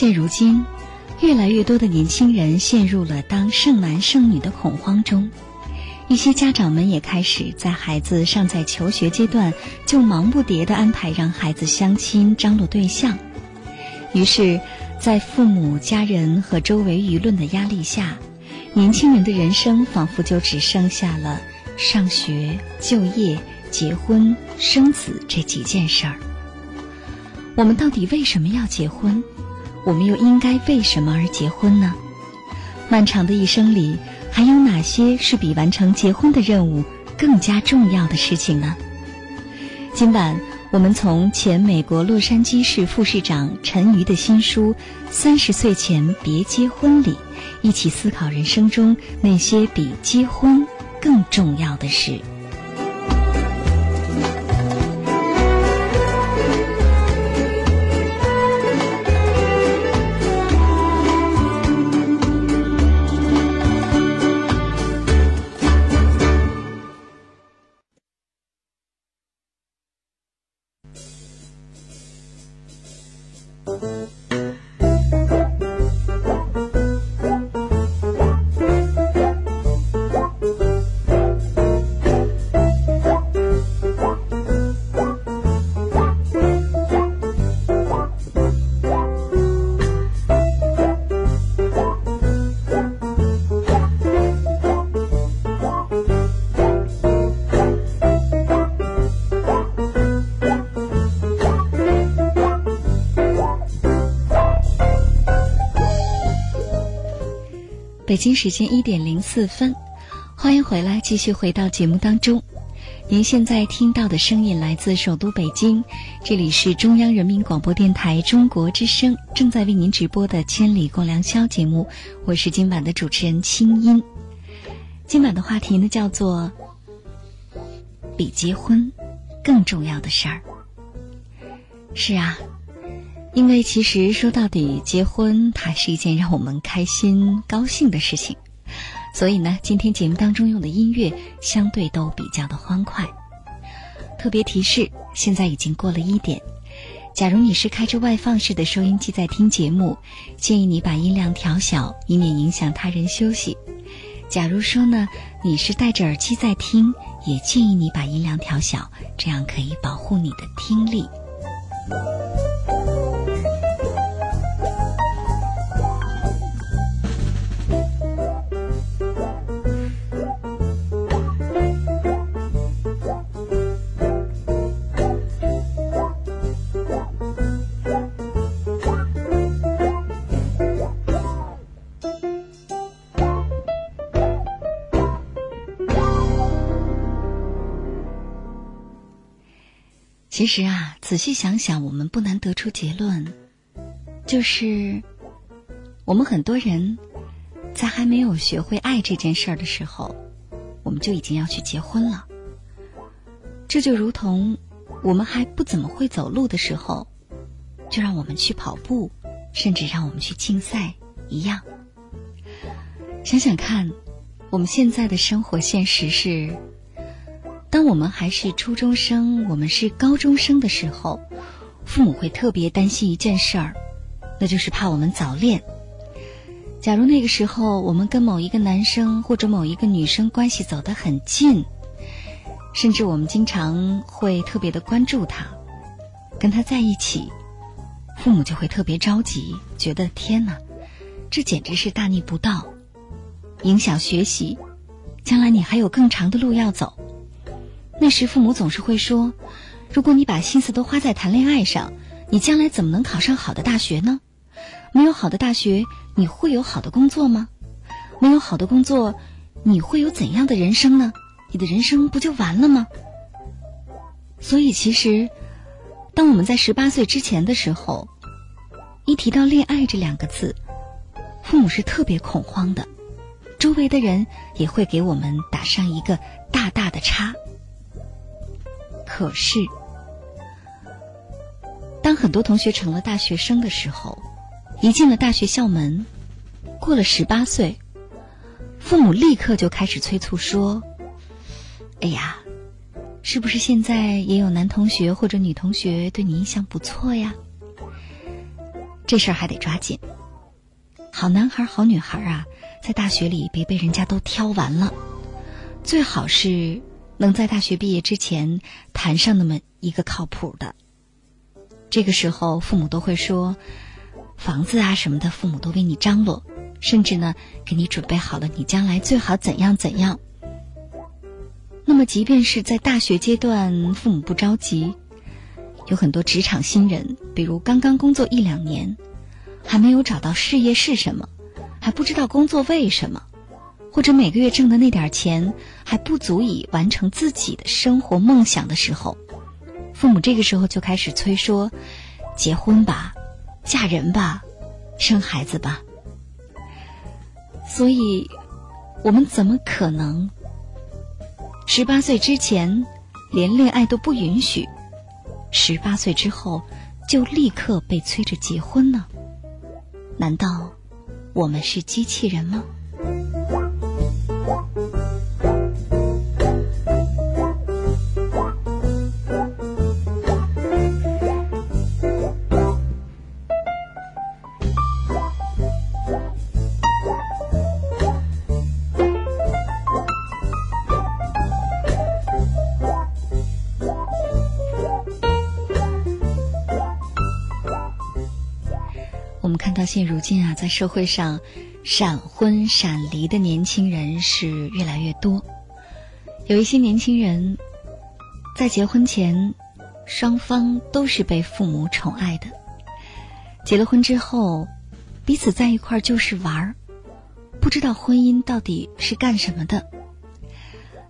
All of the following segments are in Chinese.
现如今，越来越多的年轻人陷入了当剩男剩女的恐慌中，一些家长们也开始在孩子尚在求学阶段就忙不迭的安排让孩子相亲张罗对象。于是，在父母、家人和周围舆论的压力下，年轻人的人生仿佛就只剩下了上学、就业、结婚、生子这几件事儿。我们到底为什么要结婚？我们又应该为什么而结婚呢？漫长的一生里，还有哪些是比完成结婚的任务更加重要的事情呢？今晚，我们从前美国洛杉矶市副市长陈瑜的新书《三十岁前别结婚》里，一起思考人生中那些比结婚更重要的事。北京时间一点零四分，欢迎回来，继续回到节目当中。您现在听到的声音来自首都北京，这里是中央人民广播电台中国之声正在为您直播的《千里共良宵》节目，我是今晚的主持人清音。今晚的话题呢，叫做比结婚更重要的事儿。是啊。因为其实说到底，结婚它是一件让我们开心、高兴的事情，所以呢，今天节目当中用的音乐相对都比较的欢快。特别提示：现在已经过了一点。假如你是开着外放式的收音机在听节目，建议你把音量调小，以免影响他人休息。假如说呢，你是戴着耳机在听，也建议你把音量调小，这样可以保护你的听力。其实啊，仔细想想，我们不难得出结论，就是我们很多人在还没有学会爱这件事儿的时候，我们就已经要去结婚了。这就如同我们还不怎么会走路的时候，就让我们去跑步，甚至让我们去竞赛一样。想想看，我们现在的生活现实是。当我们还是初中生，我们是高中生的时候，父母会特别担心一件事儿，那就是怕我们早恋。假如那个时候我们跟某一个男生或者某一个女生关系走得很近，甚至我们经常会特别的关注他，跟他在一起，父母就会特别着急，觉得天哪，这简直是大逆不道，影响学习，将来你还有更长的路要走。那时父母总是会说：“如果你把心思都花在谈恋爱上，你将来怎么能考上好的大学呢？没有好的大学，你会有好的工作吗？没有好的工作，你会有怎样的人生呢？你的人生不就完了吗？所以，其实，当我们在十八岁之前的时候，一提到恋爱这两个字，父母是特别恐慌的，周围的人也会给我们打上一个大大的叉。可是，当很多同学成了大学生的时候，一进了大学校门，过了十八岁，父母立刻就开始催促说：“哎呀，是不是现在也有男同学或者女同学对你印象不错呀？这事儿还得抓紧。好男孩、好女孩啊，在大学里别被人家都挑完了，最好是能在大学毕业之前谈上那么一个靠谱的。这个时候，父母都会说。”房子啊什么的，父母都为你张罗，甚至呢，给你准备好了你将来最好怎样怎样。那么，即便是在大学阶段，父母不着急，有很多职场新人，比如刚刚工作一两年，还没有找到事业是什么，还不知道工作为什么，或者每个月挣的那点钱还不足以完成自己的生活梦想的时候，父母这个时候就开始催说：“结婚吧。”嫁人吧，生孩子吧。所以，我们怎么可能十八岁之前连恋爱都不允许，十八岁之后就立刻被催着结婚呢？难道我们是机器人吗？我们看到现如今啊，在社会上，闪婚闪离的年轻人是越来越多。有一些年轻人，在结婚前，双方都是被父母宠爱的；结了婚之后，彼此在一块儿就是玩儿，不知道婚姻到底是干什么的。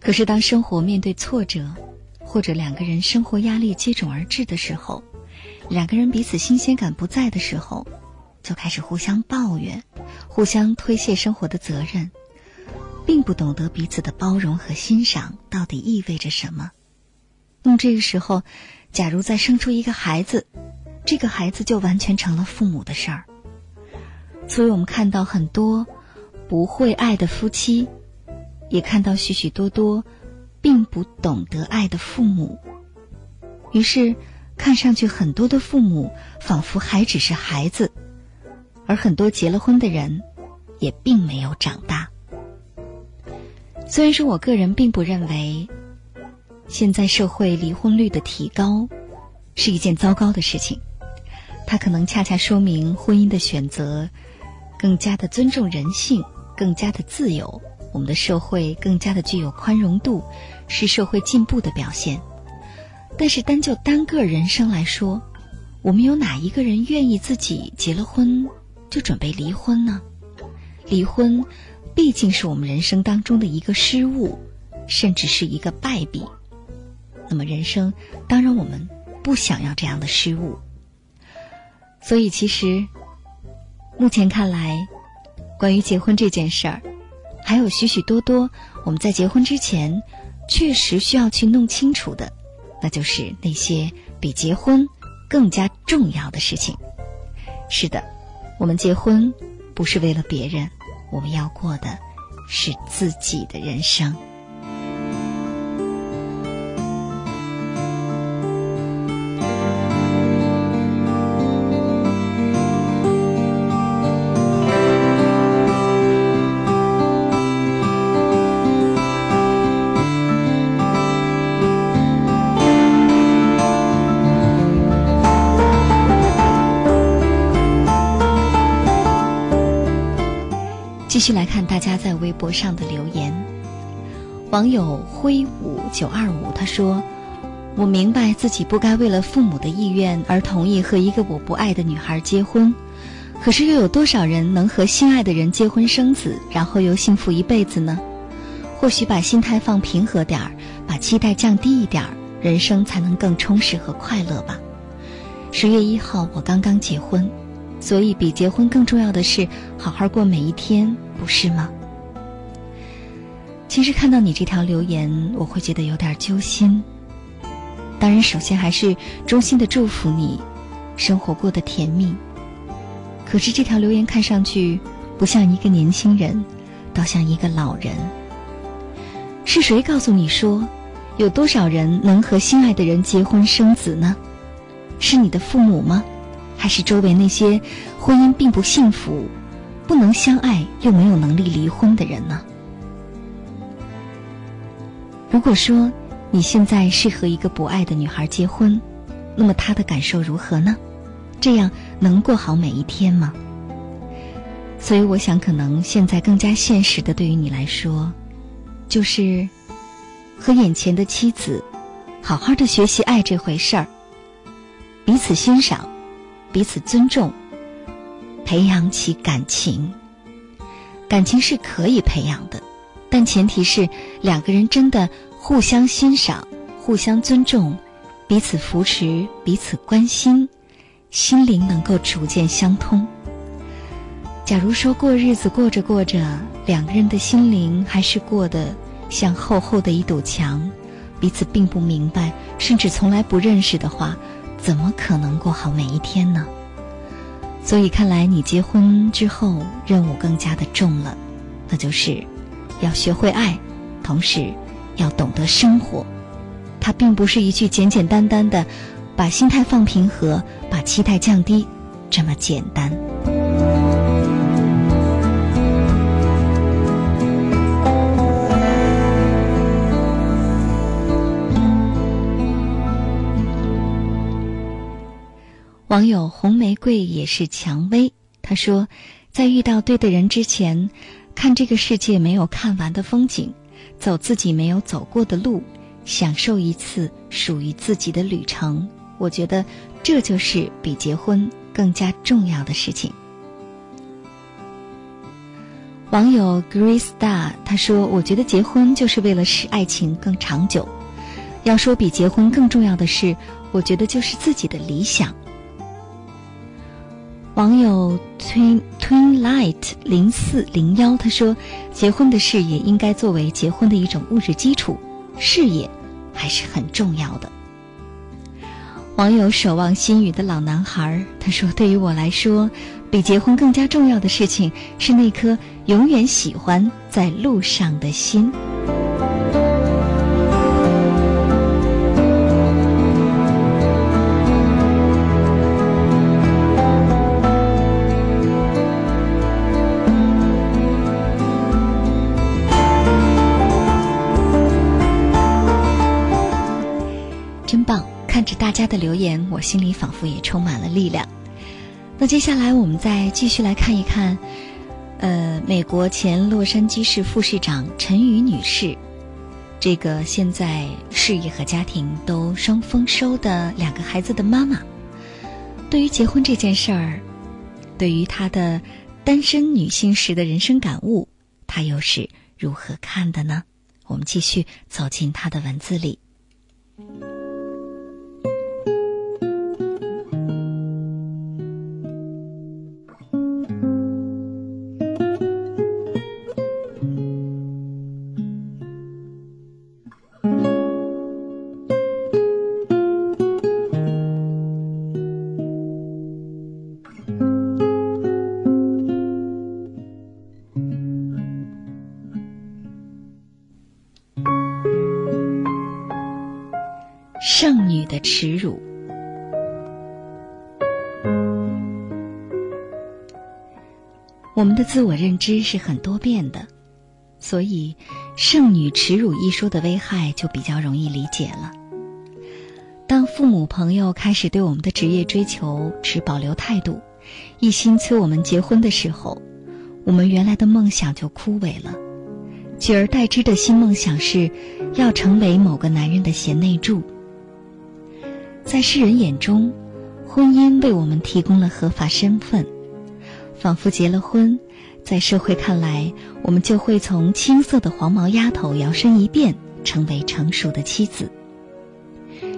可是，当生活面对挫折，或者两个人生活压力接踵而至的时候，两个人彼此新鲜感不在的时候。就开始互相抱怨，互相推卸生活的责任，并不懂得彼此的包容和欣赏到底意味着什么。那么这个时候，假如再生出一个孩子，这个孩子就完全成了父母的事儿。所以我们看到很多不会爱的夫妻，也看到许许多多并不懂得爱的父母。于是，看上去很多的父母仿佛还只是孩子。而很多结了婚的人，也并没有长大。虽然说我个人并不认为，现在社会离婚率的提高是一件糟糕的事情，它可能恰恰说明婚姻的选择更加的尊重人性，更加的自由，我们的社会更加的具有宽容度，是社会进步的表现。但是单就单个人生来说，我们有哪一个人愿意自己结了婚？就准备离婚呢？离婚毕竟是我们人生当中的一个失误，甚至是一个败笔。那么人生当然我们不想要这样的失误。所以其实目前看来，关于结婚这件事儿，还有许许多多我们在结婚之前确实需要去弄清楚的，那就是那些比结婚更加重要的事情。是的。我们结婚不是为了别人，我们要过的是自己的人生。上的留言。网友挥舞九二五他说：“我明白自己不该为了父母的意愿而同意和一个我不爱的女孩结婚，可是又有多少人能和心爱的人结婚生子，然后又幸福一辈子呢？或许把心态放平和点儿，把期待降低一点儿，人生才能更充实和快乐吧。十月一号，我刚刚结婚，所以比结婚更重要的是好好过每一天，不是吗？其实看到你这条留言，我会觉得有点揪心。当然，首先还是衷心的祝福你，生活过得甜蜜。可是这条留言看上去不像一个年轻人，倒像一个老人。是谁告诉你说，有多少人能和心爱的人结婚生子呢？是你的父母吗？还是周围那些婚姻并不幸福、不能相爱又没有能力离婚的人呢？如果说你现在是和一个不爱的女孩结婚，那么她的感受如何呢？这样能过好每一天吗？所以，我想，可能现在更加现实的，对于你来说，就是和眼前的妻子好好的学习爱这回事儿，彼此欣赏，彼此尊重，培养起感情。感情是可以培养的，但前提是两个人真的互相欣赏、互相尊重，彼此扶持、彼此关心。心灵能够逐渐相通。假如说过日子过着过着，两个人的心灵还是过得像厚厚的一堵墙，彼此并不明白，甚至从来不认识的话，怎么可能过好每一天呢？所以看来你结婚之后任务更加的重了，那就是要学会爱，同时要懂得生活。它并不是一句简简单单的。把心态放平和，把期待降低，这么简单。网友红玫瑰也是蔷薇，他说，在遇到对的人之前，看这个世界没有看完的风景，走自己没有走过的路，享受一次属于自己的旅程。我觉得这就是比结婚更加重要的事情。网友 Grace Star 他说：“我觉得结婚就是为了使爱情更长久。要说比结婚更重要的是，我觉得就是自己的理想。”网友 Twin Twin Light 零四零幺他说：“结婚的事业应该作为结婚的一种物质基础，事业还是很重要的。”网友守望心语的老男孩他说：“对于我来说，比结婚更加重要的事情是那颗永远喜欢在路上的心。”大家的留言，我心里仿佛也充满了力量。那接下来我们再继续来看一看，呃，美国前洛杉矶市副市长陈宇女士，这个现在事业和家庭都双丰收的两个孩子的妈妈，对于结婚这件事儿，对于她的单身女性时的人生感悟，她又是如何看的呢？我们继续走进她的文字里。的自我认知是很多变的，所以“剩女耻辱”一说的危害就比较容易理解了。当父母朋友开始对我们的职业追求持保留态度，一心催我们结婚的时候，我们原来的梦想就枯萎了，取而代之的新梦想是要成为某个男人的贤内助。在世人眼中，婚姻为我们提供了合法身份，仿佛结了婚，在社会看来，我们就会从青涩的黄毛丫头摇身一变，成为成熟的妻子。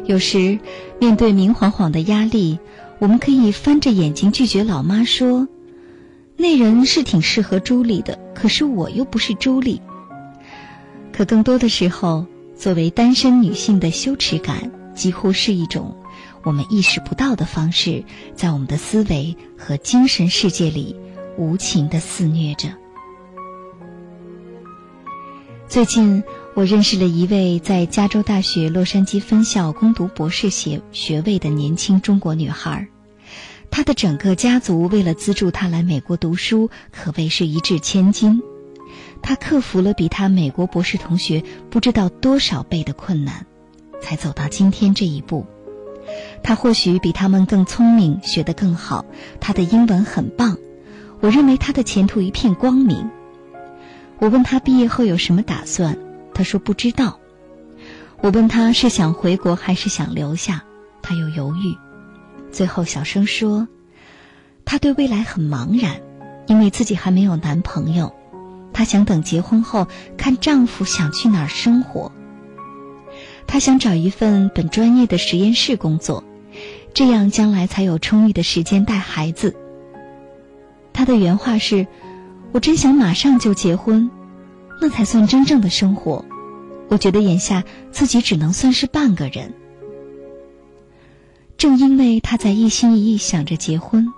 有时，面对明晃晃的压力，我们可以翻着眼睛拒绝老妈说：“那人是挺适合朱莉的，可是我又不是朱莉。”可更多的时候，作为单身女性的羞耻感，几乎是一种我们意识不到的方式，在我们的思维和精神世界里无情的肆虐着。最近。我认识了一位在加州大学洛杉矶分校攻读博士学学位的年轻中国女孩，她的整个家族为了资助她来美国读书，可谓是一掷千金。她克服了比她美国博士同学不知道多少倍的困难，才走到今天这一步。她或许比他们更聪明，学得更好，她的英文很棒。我认为他的前途一片光明。我问他毕业后有什么打算？他说不知道。我问他是想回国还是想留下，他又犹豫，最后小声说：“他对未来很茫然，因为自己还没有男朋友，他想等结婚后看丈夫想去哪儿生活。他想找一份本专业的实验室工作，这样将来才有充裕的时间带孩子。”他的原话是：“我真想马上就结婚。”那才算真正的生活。我觉得眼下自己只能算是半个人。正因为他在一心一意想着结婚，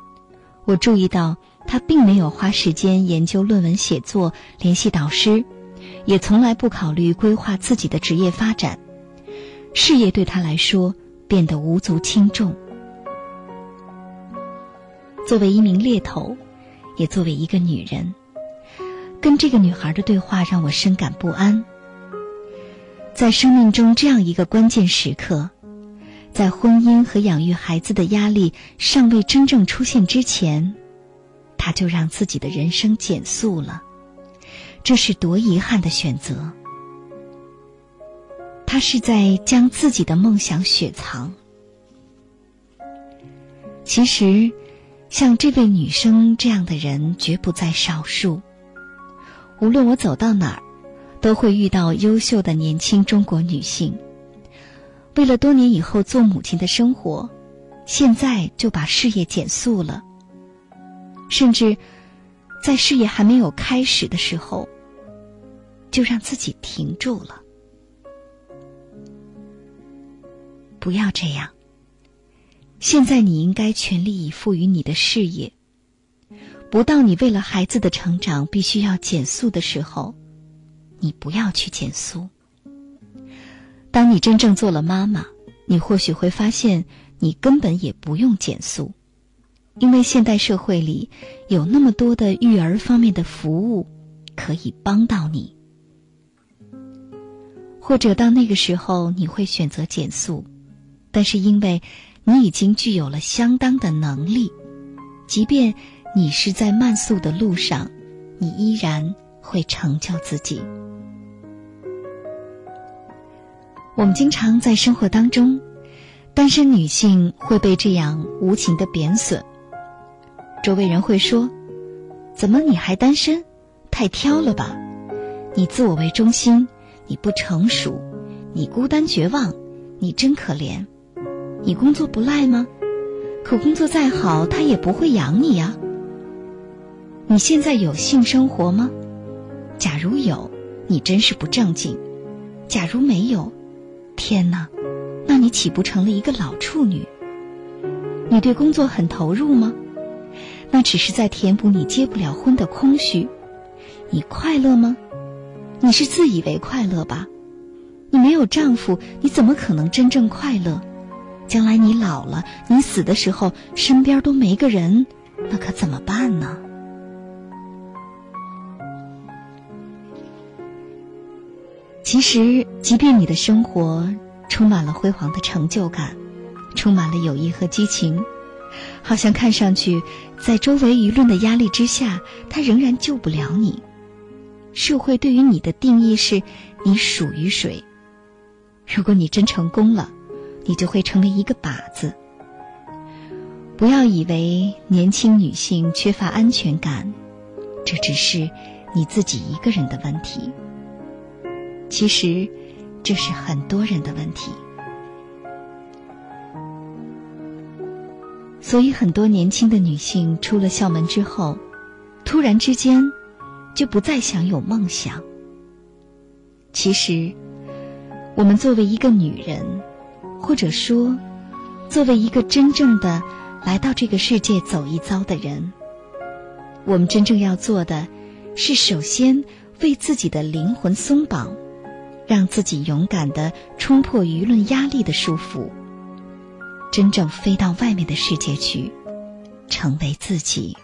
我注意到他并没有花时间研究论文写作、联系导师，也从来不考虑规划自己的职业发展。事业对他来说变得无足轻重。作为一名猎头，也作为一个女人。跟这个女孩的对话让我深感不安。在生命中这样一个关键时刻，在婚姻和养育孩子的压力尚未真正出现之前，她就让自己的人生减速了。这是多遗憾的选择。她是在将自己的梦想雪藏。其实，像这位女生这样的人绝不在少数。无论我走到哪儿，都会遇到优秀的年轻中国女性。为了多年以后做母亲的生活，现在就把事业减速了。甚至，在事业还没有开始的时候，就让自己停住了。不要这样。现在你应该全力以赴于你的事业。不到你为了孩子的成长必须要减速的时候，你不要去减速。当你真正做了妈妈，你或许会发现你根本也不用减速，因为现代社会里有那么多的育儿方面的服务可以帮到你。或者到那个时候你会选择减速，但是因为你已经具有了相当的能力，即便。你是在慢速的路上，你依然会成就自己。我们经常在生活当中，单身女性会被这样无情的贬损。周围人会说：“怎么你还单身？太挑了吧！你自我为中心，你不成熟，你孤单绝望，你真可怜。你工作不赖吗？可工作再好，他也不会养你呀。”你现在有性生活吗？假如有，你真是不正经；假如没有，天哪，那你岂不成了一个老处女？你对工作很投入吗？那只是在填补你结不了婚的空虚。你快乐吗？你是自以为快乐吧？你没有丈夫，你怎么可能真正快乐？将来你老了，你死的时候身边都没个人，那可怎么办呢？其实，即便你的生活充满了辉煌的成就感，充满了友谊和激情，好像看上去在周围舆论的压力之下，它仍然救不了你。社会对于你的定义是，你属于谁？如果你真成功了，你就会成为一个靶子。不要以为年轻女性缺乏安全感，这只是你自己一个人的问题。其实，这是很多人的问题。所以，很多年轻的女性出了校门之后，突然之间就不再想有梦想。其实，我们作为一个女人，或者说，作为一个真正的来到这个世界走一遭的人，我们真正要做的，是首先为自己的灵魂松绑，让自己勇敢的冲破舆论压力的束缚，真正飞到外面的世界去，成为自己。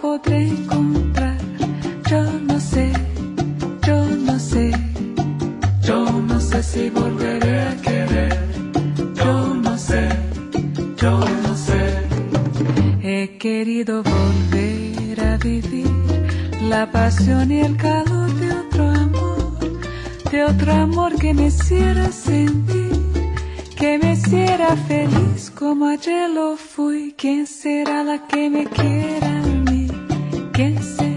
podré encontrar. Yo no sé, yo no sé. Yo no sé si volveré a querer. Yo no sé, yo no sé. He querido volver a vivir la pasión y el calor de otro amor. De otro amor que me hiciera sentir que me hiciera feliz como ayer lo fui. ¿Quién será la que me quiera? 哪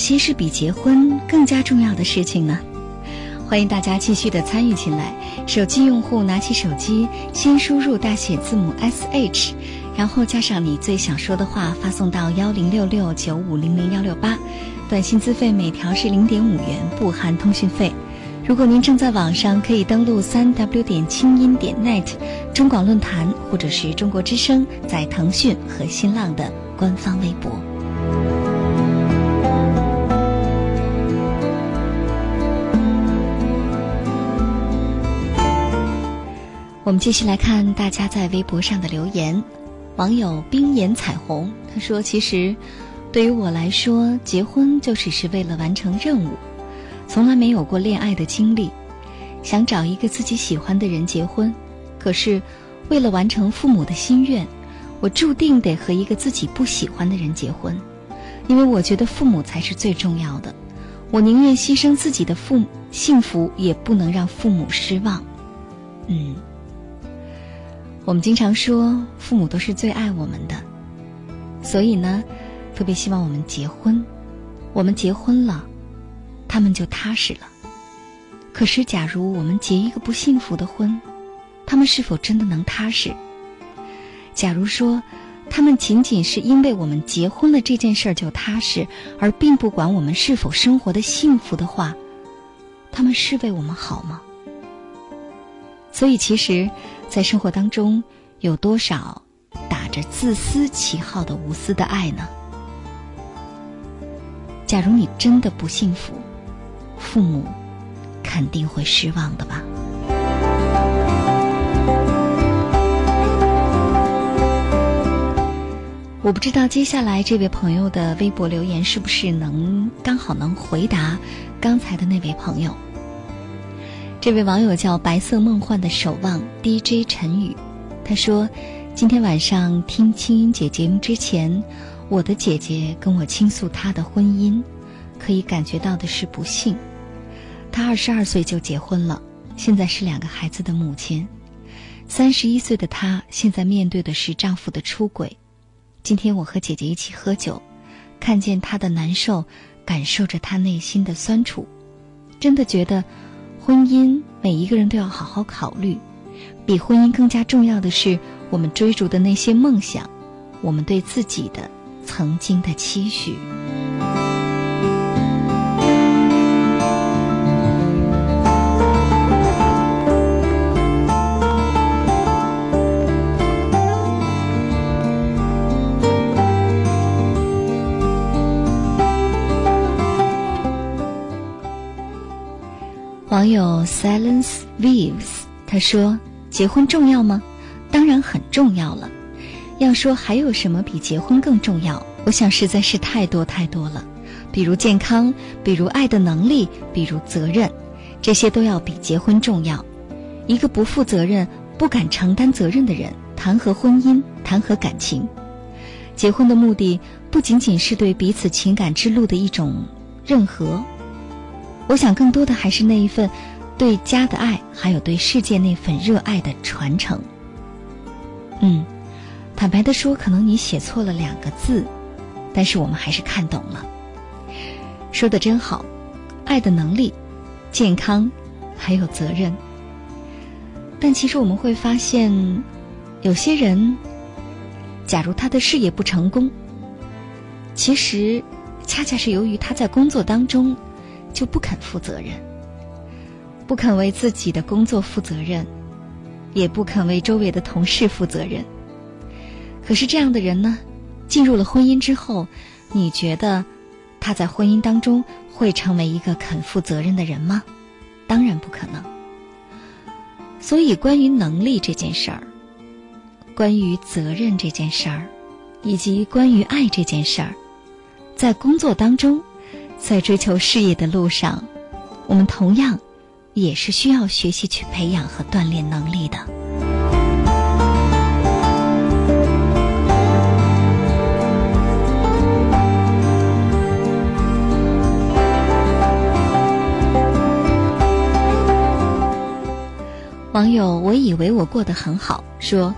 些是比结婚更加重要的事情呢？欢迎大家继续的参与进来。手机用户拿起手机，先输入大写字母 S H，然后加上你最想说的话，发送到幺零六六九五零零幺六八。短信资费每条是零点五元，不含通讯费。如果您正在网上，可以登录三 W 点清音点 net 中广论坛，或者是中国之声在腾讯和新浪的官方微博。我们继续来看大家在微博上的留言。网友冰眼彩虹他说：“其实，对于我来说，结婚就只是为了完成任务，从来没有过恋爱的经历。想找一个自己喜欢的人结婚，可是为了完成父母的心愿，我注定得和一个自己不喜欢的人结婚，因为我觉得父母才是最重要的。我宁愿牺牲自己的父幸福，也不能让父母失望。”嗯。我们经常说，父母都是最爱我们的，所以呢，特别希望我们结婚。我们结婚了，他们就踏实了。可是，假如我们结一个不幸福的婚，他们是否真的能踏实？假如说，他们仅仅是因为我们结婚了这件事儿就踏实，而并不管我们是否生活的幸福的话，他们是为我们好吗？所以，其实。在生活当中，有多少打着自私旗号的无私的爱呢？假如你真的不幸福，父母肯定会失望的吧。我不知道接下来这位朋友的微博留言是不是能刚好能回答刚才的那位朋友。这位网友叫白色梦幻的守望 DJ 陈宇，他说：“今天晚上听青音姐节目之前，我的姐姐跟我倾诉她的婚姻，可以感觉到的是不幸。她二十二岁就结婚了，现在是两个孩子的母亲。三十一岁的她现在面对的是丈夫的出轨。今天我和姐姐一起喝酒，看见她的难受，感受着她内心的酸楚，真的觉得。”婚姻，每一个人都要好好考虑。比婚姻更加重要的是，我们追逐的那些梦想，我们对自己的曾经的期许。网友 Silence Waves 他说：“结婚重要吗？当然很重要了。要说还有什么比结婚更重要，我想实在是太多太多了。比如健康，比如爱的能力，比如责任，这些都要比结婚重要。一个不负责任、不敢承担责任的人，谈何婚姻，谈何感情？结婚的目的不仅仅是对彼此情感之路的一种认和。”我想，更多的还是那一份对家的爱，还有对世界那份热爱的传承。嗯，坦白的说，可能你写错了两个字，但是我们还是看懂了。说的真好，爱的能力、健康，还有责任。但其实我们会发现，有些人，假如他的事业不成功，其实恰恰是由于他在工作当中。就不肯负责任，不肯为自己的工作负责任，也不肯为周围的同事负责任。可是这样的人呢，进入了婚姻之后，你觉得他在婚姻当中会成为一个肯负责任的人吗？当然不可能。所以，关于能力这件事儿，关于责任这件事儿，以及关于爱这件事儿，在工作当中。在追求事业的路上，我们同样也是需要学习去培养和锻炼能力的。网友，我以为我过得很好，说，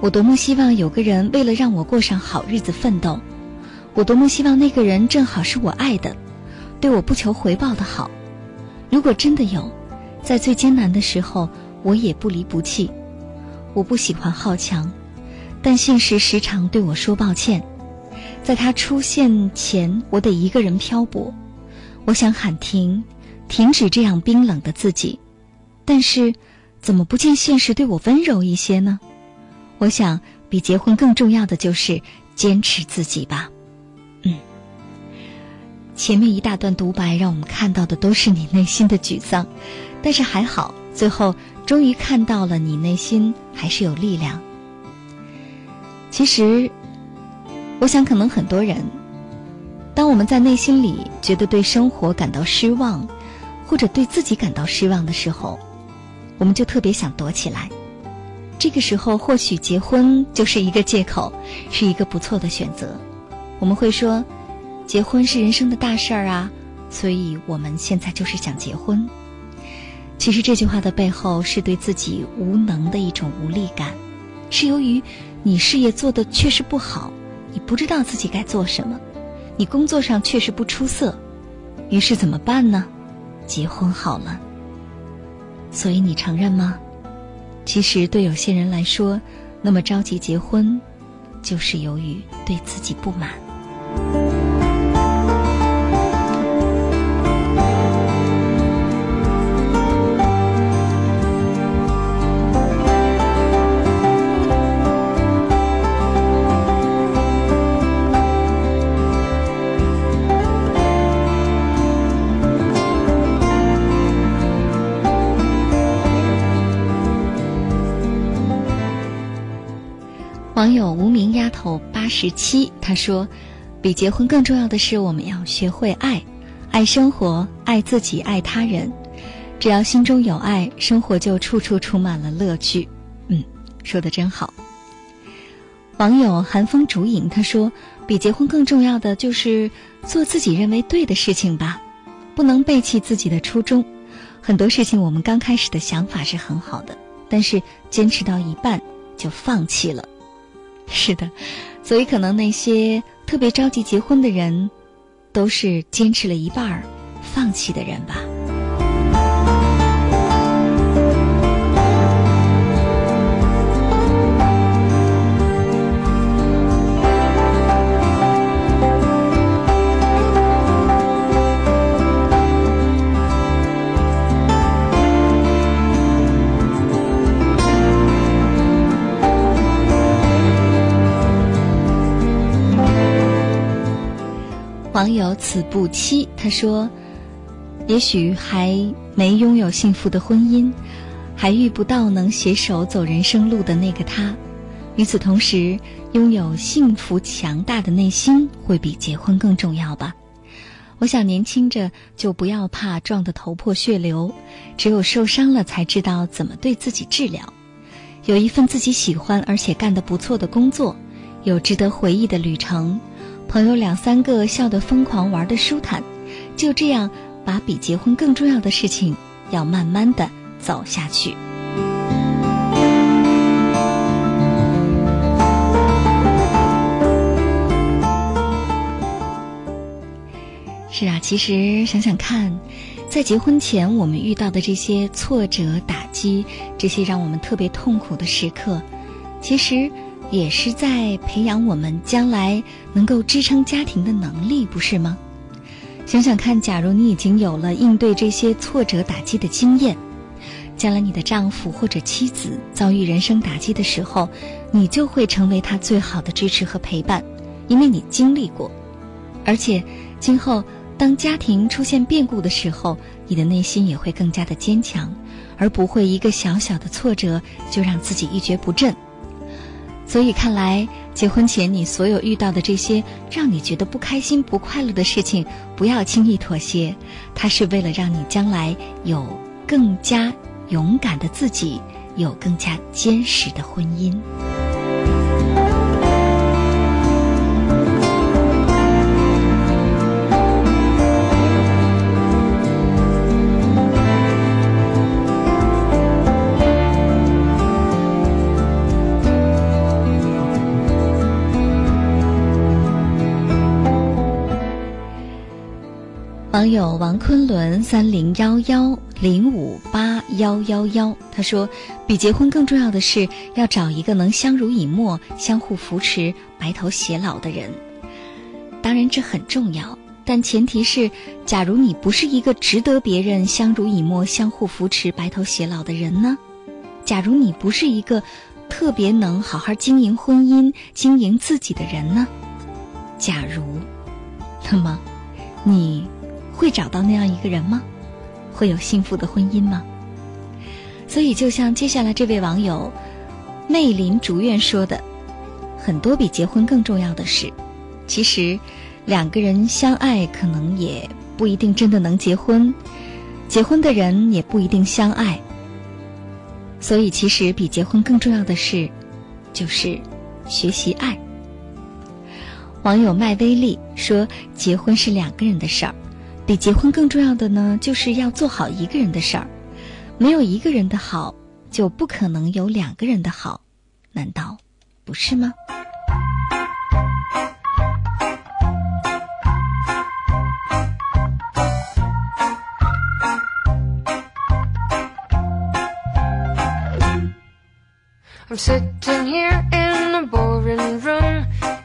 我多么希望有个人为了让我过上好日子奋斗，我多么希望那个人正好是我爱的。对我不求回报的好，如果真的有，在最艰难的时候，我也不离不弃。我不喜欢好强，但现实时常对我说抱歉。在他出现前，我得一个人漂泊。我想喊停，停止这样冰冷的自己，但是，怎么不见现实对我温柔一些呢？我想，比结婚更重要的就是坚持自己吧。前面一大段独白，让我们看到的都是你内心的沮丧，但是还好，最后终于看到了你内心还是有力量。其实，我想可能很多人，当我们在内心里觉得对生活感到失望，或者对自己感到失望的时候，我们就特别想躲起来。这个时候，或许结婚就是一个借口，是一个不错的选择。我们会说，结婚是人生的大事儿啊，所以我们现在就是想结婚。其实这句话的背后，是对自己无能的一种无力感，是由于你事业做的确实不好，你不知道自己该做什么，你工作上确实不出色，于是怎么办呢？结婚好了。所以你承认吗？其实，对有些人来说，那么着急结婚，就是由于对自己不满。十七他说：“比结婚更重要的是，我们要学会爱，爱生活，爱自己，爱他人。只要心中有爱，生活就处处充满了乐趣。”嗯，说的真好。网友寒风烛影他说：“比结婚更重要的就是做自己认为对的事情吧，不能背弃自己的初衷。很多事情我们刚开始的想法是很好的，但是坚持到一半就放弃了。”是的，所以可能那些特别着急结婚的人，都是坚持了一半儿，放弃的人吧。网友此不期他说：“也许还没拥有幸福的婚姻，还遇不到能携手走人生路的那个他。与此同时，拥有幸福强大的内心会比结婚更重要吧？我想年轻着就不要怕撞得头破血流，只有受伤了才知道怎么对自己治疗。有一份自己喜欢而且干得不错的工作，有值得回忆的旅程。”朋友两三个笑得疯狂，玩得舒坦，就这样把比结婚更重要的事情要慢慢的走下去。是啊，其实想想看，在结婚前我们遇到的这些挫折、打击，这些让我们特别痛苦的时刻，其实。也是在培养我们将来能够支撑家庭的能力，不是吗？想想看，假如你已经有了应对这些挫折打击的经验，将来你的丈夫或者妻子遭遇人生打击的时候，你就会成为他最好的支持和陪伴，因为你经历过。而且，今后当家庭出现变故的时候，你的内心也会更加的坚强，而不会一个小小的挫折就让自己一蹶不振。所以看来，结婚前你所有遇到的这些让你觉得不开心、不快乐的事情，不要轻易妥协。它是为了让你将来有更加勇敢的自己，有更加坚实的婚姻。网友王昆仑三零幺幺零五八幺幺幺，他说：“比结婚更重要的是要找一个能相濡以沫、相互扶持、白头偕老的人。当然这很重要，但前提是，假如你不是一个值得别人相濡以沫、相互扶持、白头偕老的人呢？假如你不是一个特别能好好经营婚姻、经营自己的人呢？假如，那么，你。”会找到那样一个人吗？会有幸福的婚姻吗？所以，就像接下来这位网友内林竹院说的，很多比结婚更重要的事，其实两个人相爱，可能也不一定真的能结婚；结婚的人也不一定相爱。所以，其实比结婚更重要的事，就是学习爱。网友麦威利说：“结婚是两个人的事儿，比结婚更重要的呢，就是要做好一个人的事儿。没有一个人的好，就不可能有两个人的好，难道不是吗？” Sitting here in a boring room.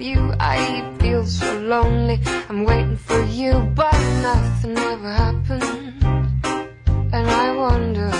view. I feel so lonely, I'm waiting for you, but nothing ever happened And I wonder,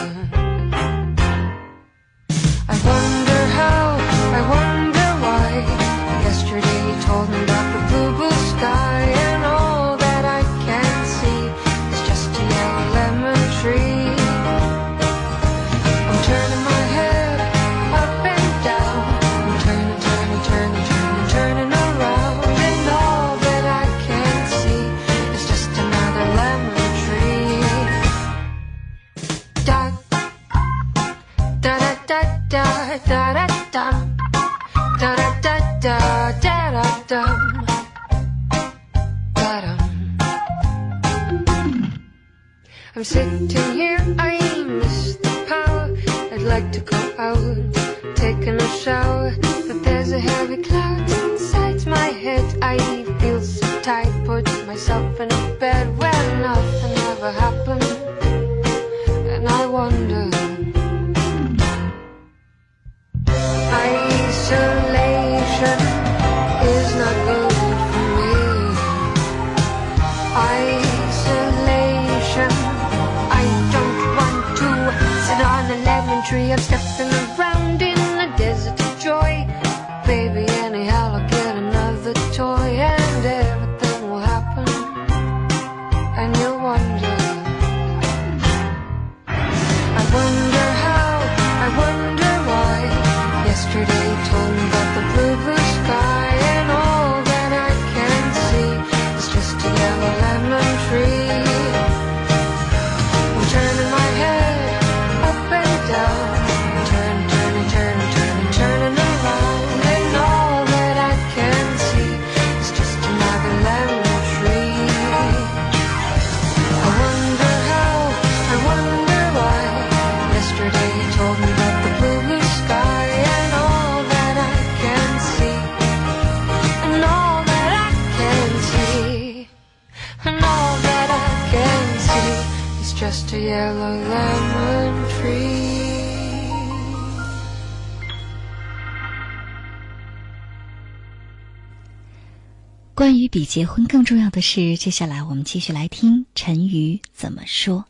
I'm sitting here, I miss the power. I'd like to go out, taking a shower, but there's a heavy cloud inside my head. I feel so tight, put myself in a bed where nothing ever happened, and I wonder. Isolation a yellow lemon tree. 关于比结婚更重要的事，接下来我们继续来听陈瑜怎么说。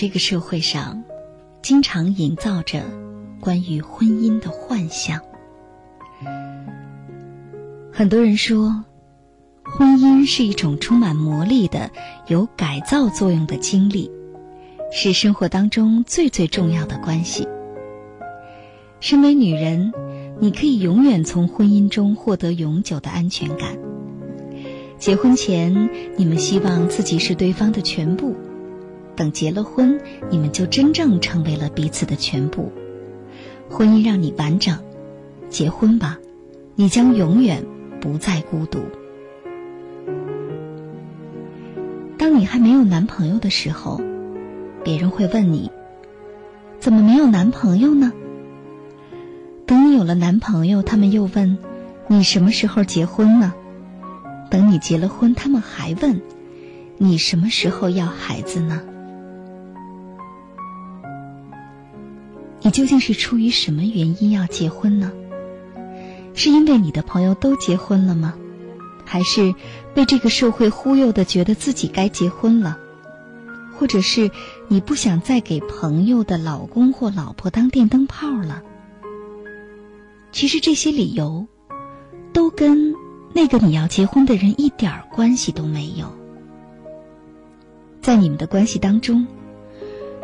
这个社会上，经常营造着关于婚姻的幻象。很多人说，婚姻是一种充满魔力的、有改造作用的经历，是生活当中最最重要的关系。身为女人，你可以永远从婚姻中获得永久的安全感。结婚前，你们希望自己是对方的全部。等结了婚，你们就真正成为了彼此的全部。婚姻让你完整，结婚吧，你将永远不再孤独。当你还没有男朋友的时候，别人会问你：“怎么没有男朋友呢？”等你有了男朋友，他们又问：“你什么时候结婚呢？”等你结了婚，他们还问：“你什么时候要孩子呢？”你究竟是出于什么原因要结婚呢？是因为你的朋友都结婚了吗？还是被这个社会忽悠的，觉得自己该结婚了？或者是你不想再给朋友的老公或老婆当电灯泡了？其实这些理由，都跟那个你要结婚的人一点关系都没有。在你们的关系当中。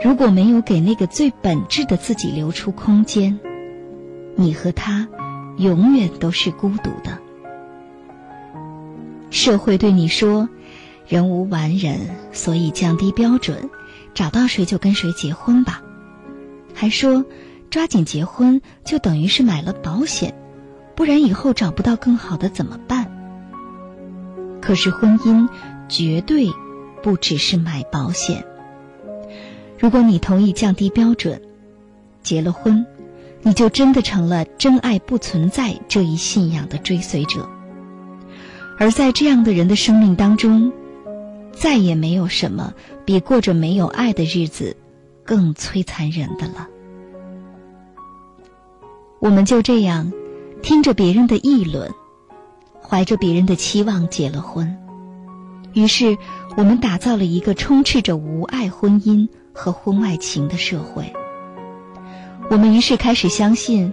如果没有给那个最本质的自己留出空间，你和他永远都是孤独的。社会对你说：“人无完人，所以降低标准，找到谁就跟谁结婚吧。”还说：“抓紧结婚就等于是买了保险，不然以后找不到更好的怎么办？”可是婚姻绝对不只是买保险。如果你同意降低标准，结了婚，你就真的成了真爱不存在这一信仰的追随者。而在这样的人的生命当中，再也没有什么比过着没有爱的日子更摧残人的了。我们就这样听着别人的议论，怀着别人的期望结了婚，于是我们打造了一个充斥着无爱婚姻。和婚外情的社会，我们于是开始相信，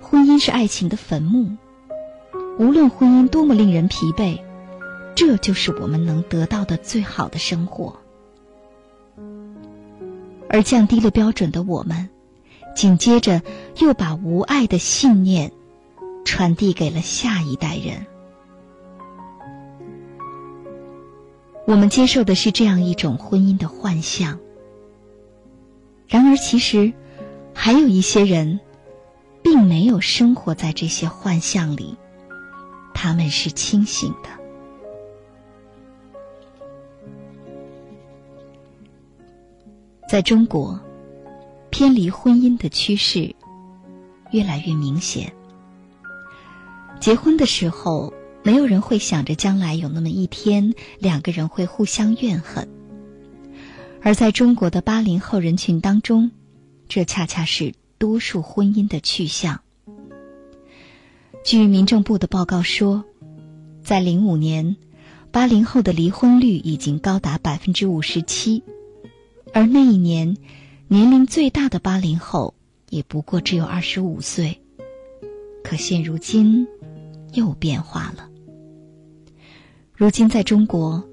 婚姻是爱情的坟墓。无论婚姻多么令人疲惫，这就是我们能得到的最好的生活。而降低了标准的我们，紧接着又把无爱的信念传递给了下一代人。我们接受的是这样一种婚姻的幻象。然而，其实还有一些人，并没有生活在这些幻象里，他们是清醒的。在中国，偏离婚姻的趋势越来越明显。结婚的时候，没有人会想着将来有那么一天，两个人会互相怨恨。而在中国的八零后人群当中，这恰恰是多数婚姻的去向。据民政部的报告说，在零五年，八零后的离婚率已经高达百分之五十七，而那一年，年龄最大的八零后也不过只有二十五岁。可现如今，又变化了。如今在中国。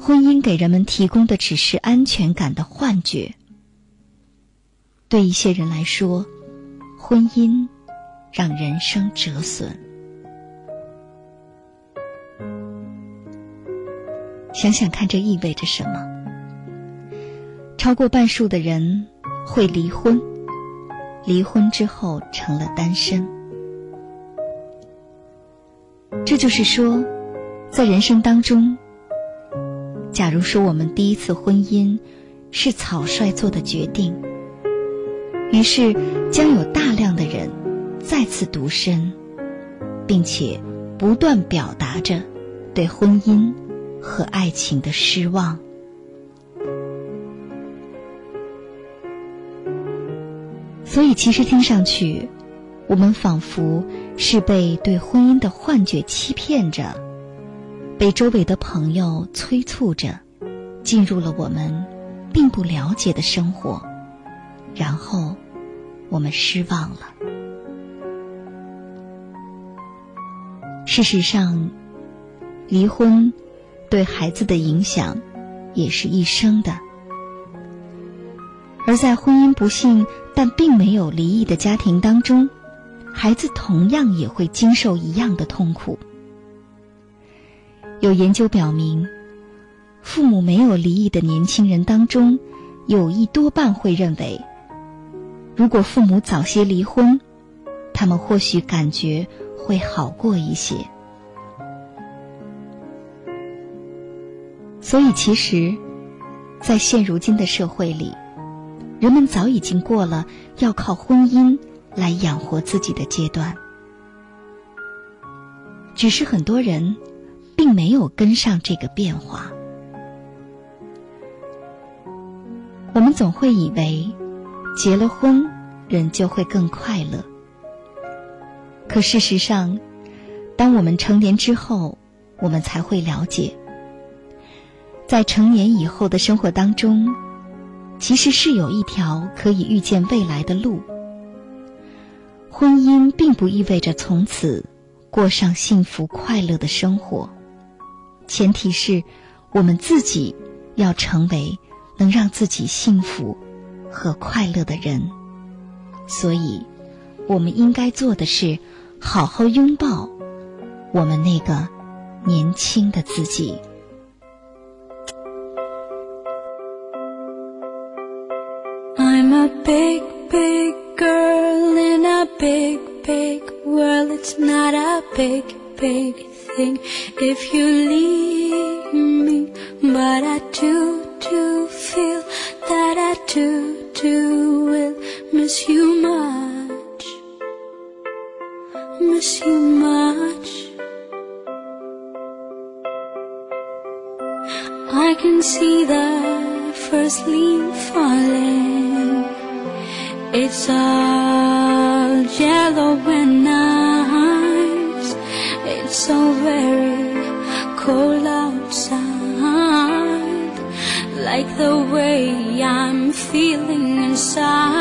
婚姻给人们提供的只是安全感的幻觉。对一些人来说，婚姻让人生折损。想想看，这意味着什么？超过半数的人会离婚，离婚之后成了单身。这就是说，在人生当中。假如说我们第一次婚姻是草率做的决定，于是将有大量的人再次独身，并且不断表达着对婚姻和爱情的失望。所以，其实听上去，我们仿佛是被对婚姻的幻觉欺骗着。被周围的朋友催促着，进入了我们并不了解的生活，然后我们失望了。事实上，离婚对孩子的影响也是一生的，而在婚姻不幸但并没有离异的家庭当中，孩子同样也会经受一样的痛苦。有研究表明，父母没有离异的年轻人当中，有一多半会认为，如果父母早些离婚，他们或许感觉会好过一些。所以，其实，在现如今的社会里，人们早已经过了要靠婚姻来养活自己的阶段，只是很多人并没有跟上这个变化。我们总会以为，结了婚，人就会更快乐。可事实上，当我们成年之后，我们才会了解，在成年以后的生活当中，其实是有一条可以预见未来的路。婚姻并不意味着从此过上幸福快乐的生活，前提是我们自己要成为。能让自己幸福和快乐的人，所以，我们应该做的是好好拥抱我们那个年轻的自己。I'm a big, big girl in a big, big world. It's not a big, big if you leave me, but I do, do feel that I do, do will miss you much, miss you much. I can see the first leaf falling. It's all yellow and nice. So very cold outside. Like the way I'm feeling inside.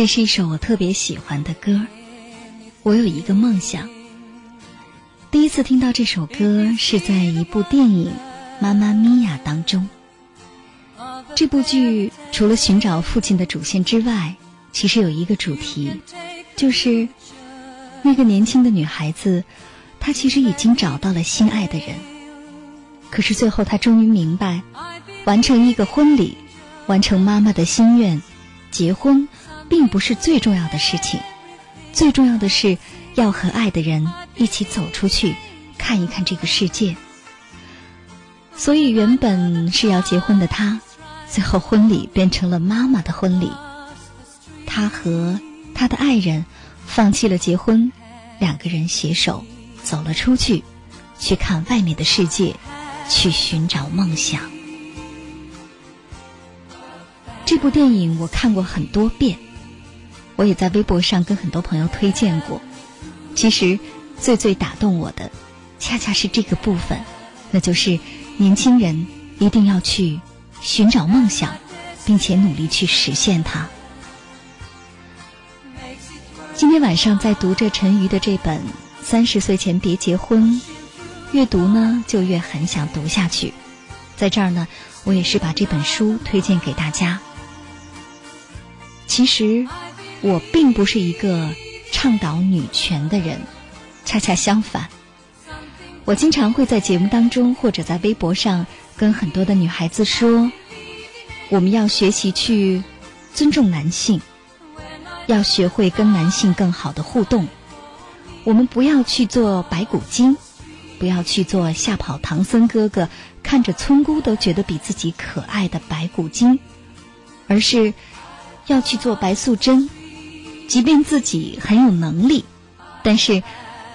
这是一首我特别喜欢的歌。我有一个梦想，第一次听到这首歌是在一部电影《妈妈咪呀》当中。这部剧除了寻找父亲的主线之外，其实有一个主题，就是那个年轻的女孩子，她其实已经找到了心爱的人，可是最后她终于明白，完成一个婚礼，完成妈妈的心愿，结婚，并不是最重要的事情，最重要的是要和爱的人一起走出去，看一看这个世界。所以原本是要结婚的他。最后，婚礼变成了妈妈的婚礼。他和他的爱人放弃了结婚，两个人携手走了出去，去看外面的世界，去寻找梦想。这部电影我看过很多遍，我也在微博上跟很多朋友推荐过。其实，最最打动我的，恰恰是这个部分，那就是年轻人一定要去。寻找梦想，并且努力去实现它。今天晚上在读着陈瑜的这本《三十岁前别结婚》，越读呢就越很想读下去。在这儿呢，我也是把这本书推荐给大家。其实，我并不是一个倡导女权的人，恰恰相反，我经常会在节目当中或者在微博上。跟很多的女孩子说，我们要学习去尊重男性，要学会跟男性更好的互动。我们不要去做白骨精，不要去做吓跑唐僧哥哥、看着村姑都觉得比自己可爱的白骨精，而是要去做白素贞。即便自己很有能力，但是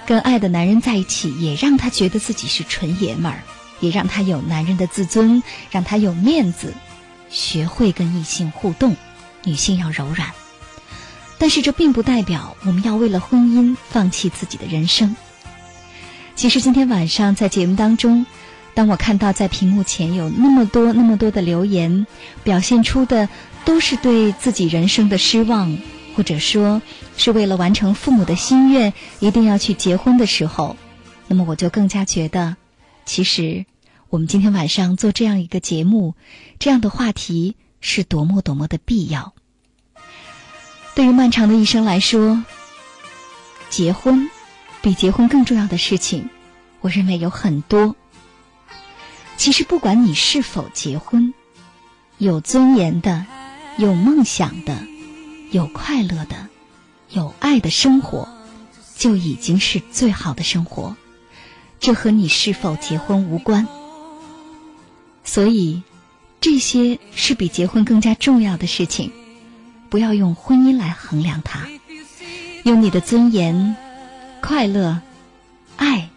跟爱的男人在一起，也让他觉得自己是纯爷们儿。也让他有男人的自尊，让他有面子，学会跟异性互动。女性要柔软，但是这并不代表我们要为了婚姻放弃自己的人生。其实今天晚上在节目当中，当我看到在屏幕前有那么多那么多的留言，表现出的都是对自己人生的失望，或者说是为了完成父母的心愿，一定要去结婚的时候，那么我就更加觉得。其实，我们今天晚上做这样一个节目，这样的话题是多么多么的必要。对于漫长的一生来说，结婚比结婚更重要的事情，我认为有很多。其实，不管你是否结婚，有尊严的、有梦想的、有快乐的、有爱的生活，就已经是最好的生活。这和你是否结婚无关，所以这些是比结婚更加重要的事情。不要用婚姻来衡量它，用你的尊严、快乐、爱，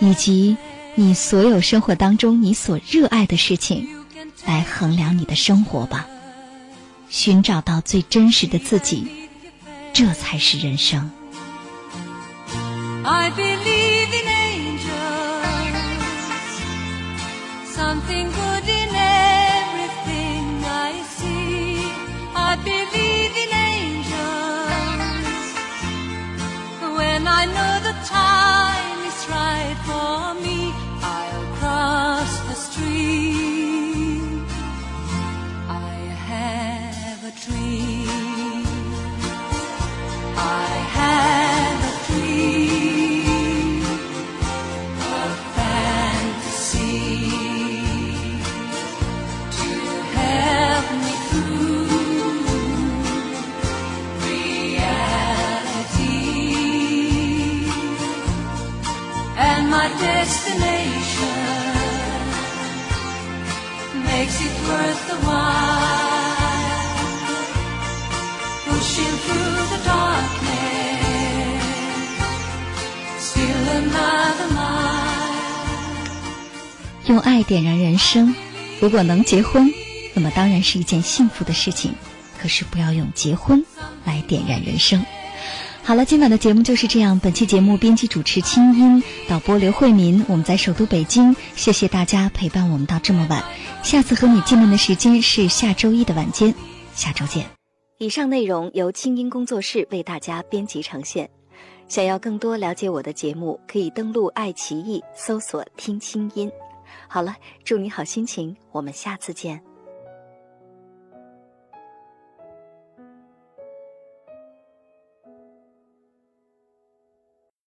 以及你所有生活当中你所热爱的事情来衡量你的生活吧。寻找到最真实的自己，这才是人生。I believe in angels, something good 爱点燃人生。如果能结婚，那么当然是一件幸福的事情。可是不要用结婚来点燃人生。好了，今晚的节目就是这样。本期节目编辑主持清音，导播刘慧民。我们在首都北京，谢谢大家陪伴我们到这么晚。下次和你见面的时间是下周一的晚间，下周见。以上内容由清音工作室为大家编辑呈现。想要更多了解我的节目，可以登录爱奇艺搜索“听清音”。好了，祝你好心情，我们下次见。